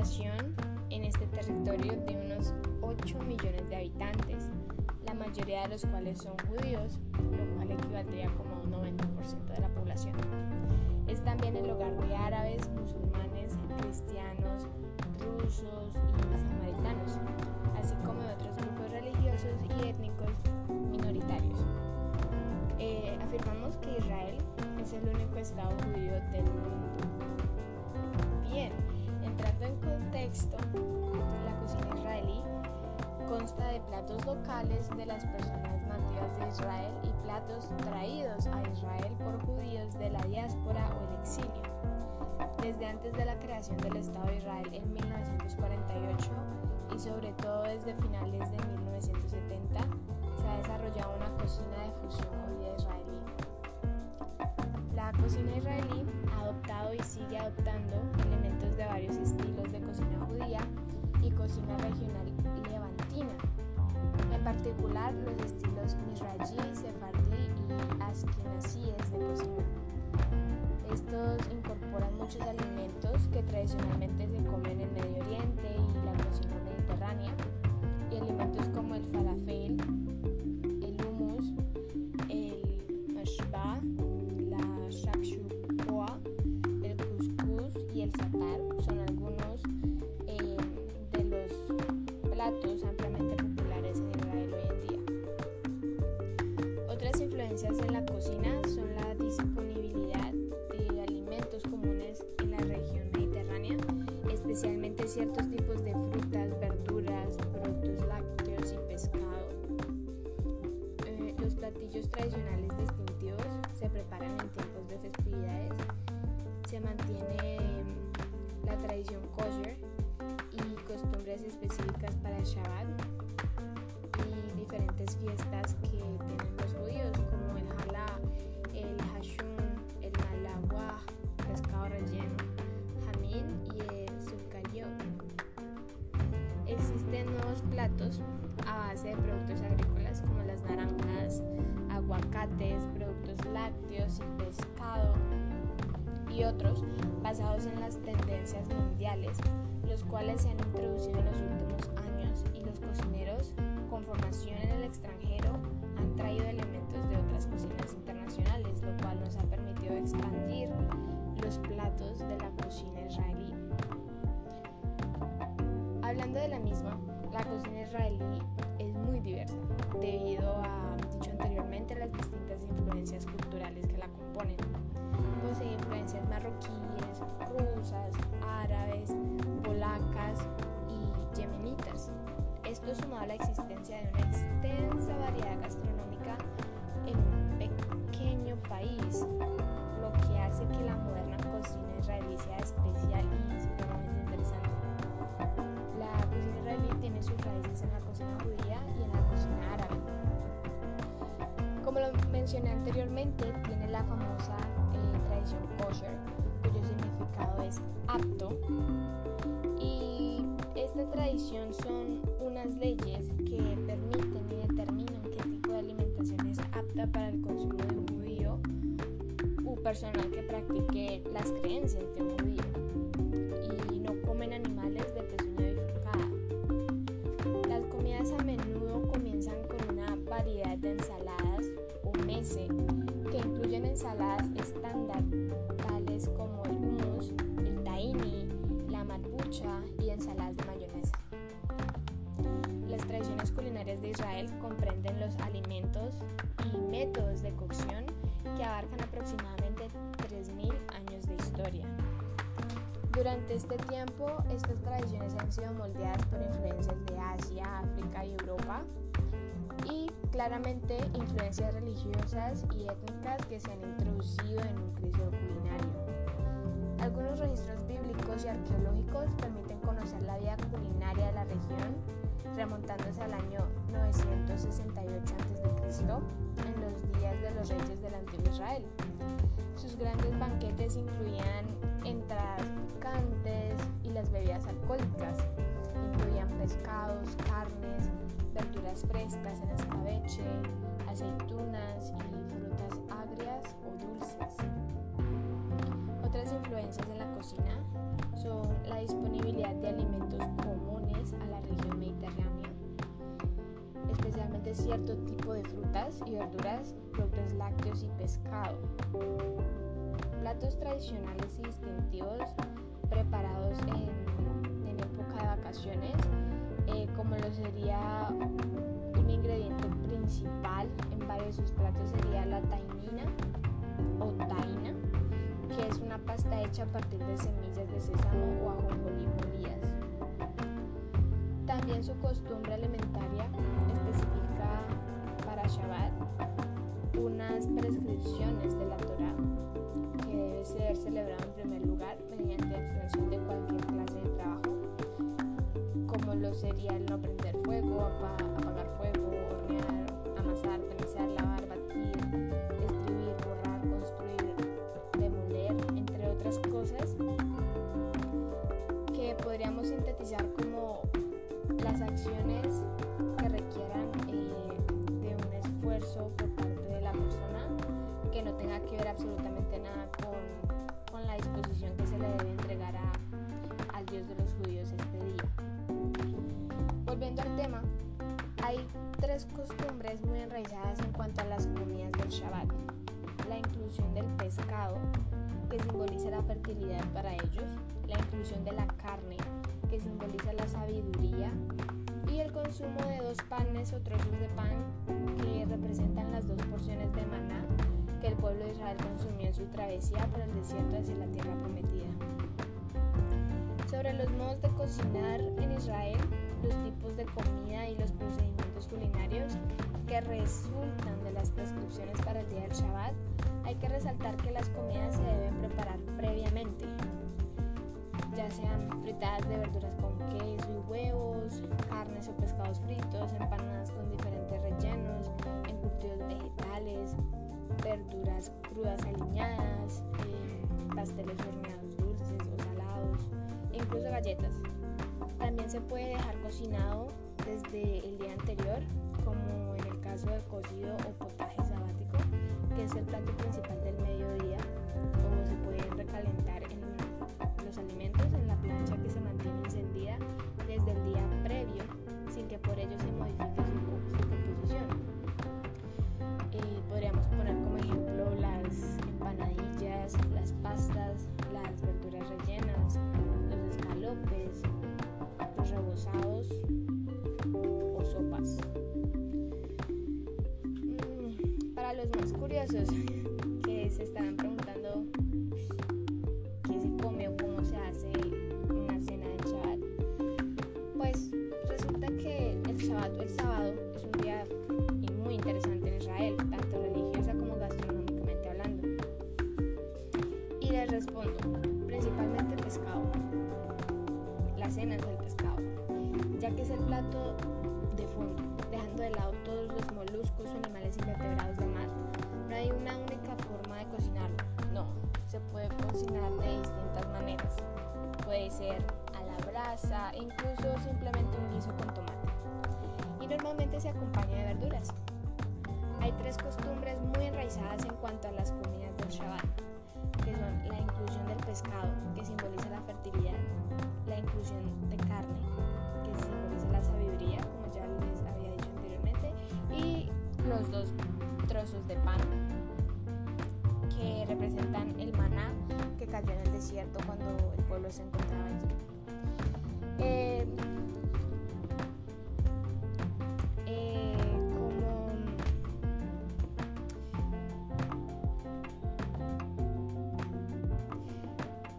Población en este territorio de unos 8 millones de habitantes, la mayoría de los cuales son judíos, lo cual equivaldría como a un 90% de la población. Es también el hogar de árabes, musulmanes, cristianos, rusos y samaritanos, así como de otros grupos religiosos y étnicos minoritarios. Eh, afirmamos que Israel es el único estado judío del mundo. Bien, entrando en contexto, la cocina israelí consta de platos locales de las personas nativas de Israel y platos traídos a Israel por judíos de la diáspora o el exilio. Desde antes de la creación del Estado de Israel en 1948 y sobre todo desde finales de 1970 se ha desarrollado una cocina de fusión judía-israelí. La cocina israelí ha adoptado y sigue adoptando varios estilos de cocina judía y cocina regional levantina, en particular los estilos mizrahi, sefardí y askenazíes de cocina. Estos incorporan muchos alimentos que tradicionalmente específicas para el Shabbat y diferentes fiestas que tienen los judíos como el halá, el hashum, el malawah, pescado relleno, jamín y el sukkayot. Existen nuevos platos a base de productos agrícolas como las naranjas, aguacates, productos lácteos pescado y otros basados en las tendencias mundiales, los cuales se han introducido en los últimos años y los cocineros con formación en el extranjero han traído elementos de otras cocinas internacionales, lo cual nos ha permitido expandir los platos de la cocina israelí. Hablando de la misma, la cocina israelí es muy diversa debido a, dicho anteriormente, las distintas influencias culturales que la componen. Posee influencias marroquíes, rusas, árabes, polacas y yemenitas. Esto sumado a la existencia de una extensa variedad gastronómica en un pequeño país, lo que hace que la moderna cocina israelí sea especial y supremamente interesante. La cocina israelí tiene sus raíces en la cocina judía y en la cocina árabe. Como lo mencioné anteriormente, tiene la famosa eh, tradición kosher, cuyo significado es apto. Y esta tradición son unas leyes que permiten y determinan qué tipo de alimentación es apta para el consumo de un judío u personal que practique las creencias de un judío y no comen animales variedad de ensaladas o mese que incluyen ensaladas estándar tales como el hummus, el tahini, la malpucha y ensaladas de mayonesa. Las tradiciones culinarias de Israel comprenden los alimentos y métodos de cocción que abarcan aproximadamente 3.000 años de historia. Durante este tiempo, estas tradiciones han sido moldeadas por influencias de Asia, África y Europa y claramente influencias religiosas y étnicas que se han introducido en un cristo culinario. Algunos registros bíblicos y arqueológicos permiten conocer la vida culinaria de la región remontándose al año 968 a.C., en los días de los reyes del antiguo Israel. Sus grandes banquetes incluían frescas en escabeche, aceitunas y frutas agrias o dulces. Otras influencias en la cocina alimentos comunes a la región mediterránea, especialmente cierto tipo de frutas y verduras, productos lácteos y pescado. Platos tradicionales y distintivos preparados en, en época de vacaciones, eh, como lo sería un ingrediente principal en varios de sus platos sería la tainina o taina, que es una pasta hecha a partir de semillas de sésamo o ajonjolí molidas. También su costumbre alimentaria especifica para Shabbat unas prescripciones de la Torah que debe ser celebrado hay tres costumbres muy enraizadas en cuanto a las comidas del Shabbat. La inclusión del pescado, que simboliza la fertilidad para ellos, la inclusión de la carne, que simboliza la sabiduría, y el consumo de dos panes o trozos de pan, que representan las dos porciones de maná que el pueblo de Israel consumió en su travesía por el desierto hacia la tierra prometida. Sobre los modos de cocinar en Israel, los tipos de comida y los procedimientos culinarios que resultan de las prescripciones para el día del Shabbat, hay que resaltar que las comidas se deben preparar previamente, ya sean fritadas de verduras con queso y huevos, carnes o pescados fritos, empanadas con diferentes rellenos, encurtidos vegetales, verduras crudas aliñadas, eh, pasteles horneados dulces o salados, e incluso galletas. También se puede dejar cocinado desde el día anterior, como en el caso del cocido o potaje sabático, que es el plato principal del mediodía, los más curiosos que se estarán preguntando qué se come o cómo se hace una cena de Shabbat, pues resulta que el Shabbat o el sábado es un día muy interesante en Israel, tanto religiosa como gastronómicamente hablando. Y les respondo, principalmente pescado. La cena es el pescado, ya que es el plato de fondo, dejando de lado todos los moluscos o animales invertebrados del mar. Hay una única forma de cocinarlo, no, se puede cocinar de distintas maneras. Puede ser a la brasa, incluso simplemente un guiso con tomate. Y normalmente se acompaña de verduras. Hay tres costumbres muy enraizadas en cuanto a las comidas del Shabbat, que son la inclusión del pescado, que simboliza la fertilidad, la inclusión de carne, que simboliza la sabiduría, como ya les había dicho anteriormente, y los dos trozos de pan, representan el maná que cayó en el desierto cuando el pueblo se encontraba allí. Eh, eh, como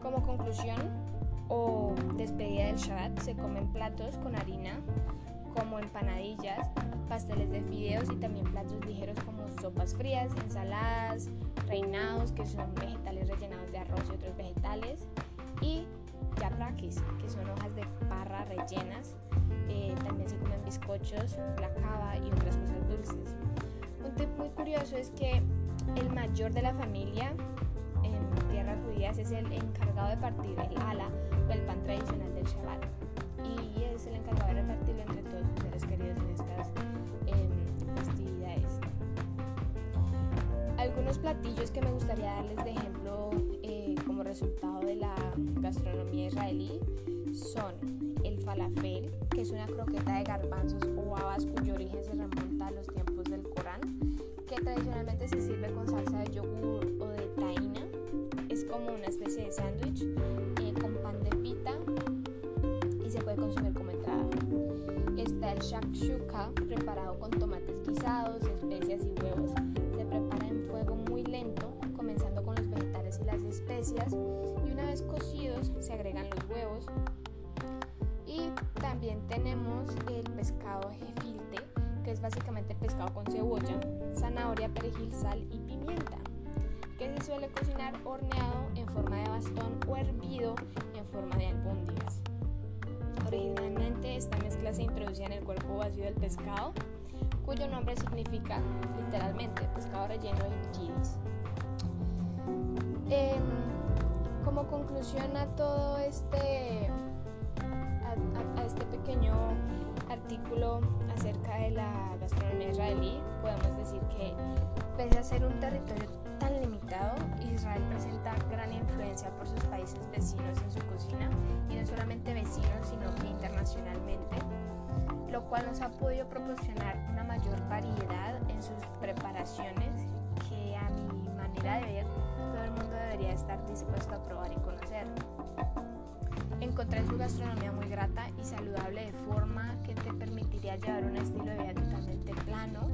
Como conclusión o despedida del Shabbat se comen platos con harina como empanadillas, pasteles de fideos y también platos ligeros como sopas frías, ensaladas, reinados que son vegetales rellenados de arroz y otros vegetales y yaprakis que son hojas de parra rellenas. Eh, también se comen bizcochos, la cava y otras cosas dulces. Un tip muy curioso es que el mayor de la familia en tierras judías es el encargado de partir el ala o el pan tradicional del Shabbat Algunos platillos que me gustaría darles de ejemplo eh, como resultado de la gastronomía israelí son el falafel, que es una croqueta de garbanzos o habas cuyo origen se remonta a los tiempos del Corán, que tradicionalmente se sirve con salsa de yogur o de taina. Es como una especie de sándwich eh, con pan de pita y se puede consumir como entrada. Está el shakshuka, preparado con tomates guisados, también tenemos el pescado gefilte, que es básicamente pescado con cebolla, zanahoria, perejil, sal y pimienta, que se suele cocinar horneado en forma de bastón o hervido en forma de albóndigas. Originalmente esta mezcla se introducía en el cuerpo vacío del pescado, cuyo nombre significa literalmente pescado relleno de chiles. Em, como conclusión a todo este, a, este pequeño artículo acerca de la gastronomía israelí, podemos decir que pese a ser un territorio tan limitado, Israel presenta gran influencia por sus países vecinos en su cocina, y no solamente vecinos, sino que internacionalmente, lo cual nos ha podido proporcionar una mayor variedad en sus preparaciones que a mi manera de ver todo el mundo debería estar dispuesto a probar y conocer encontrar su gastronomía muy grata y saludable de forma que te permitiría llevar un estilo de vida totalmente plano,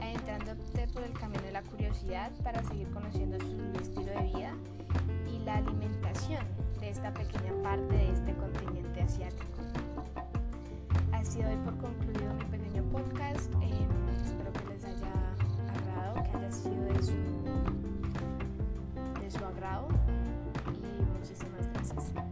adentrándote por el camino de la curiosidad para seguir conociendo su estilo de vida y la alimentación de esta pequeña parte de este continente asiático. Así doy por concluido mi pequeño podcast. Eh, espero que les haya agradado, que haya sido de su, de su agrado y muchísimas gracias.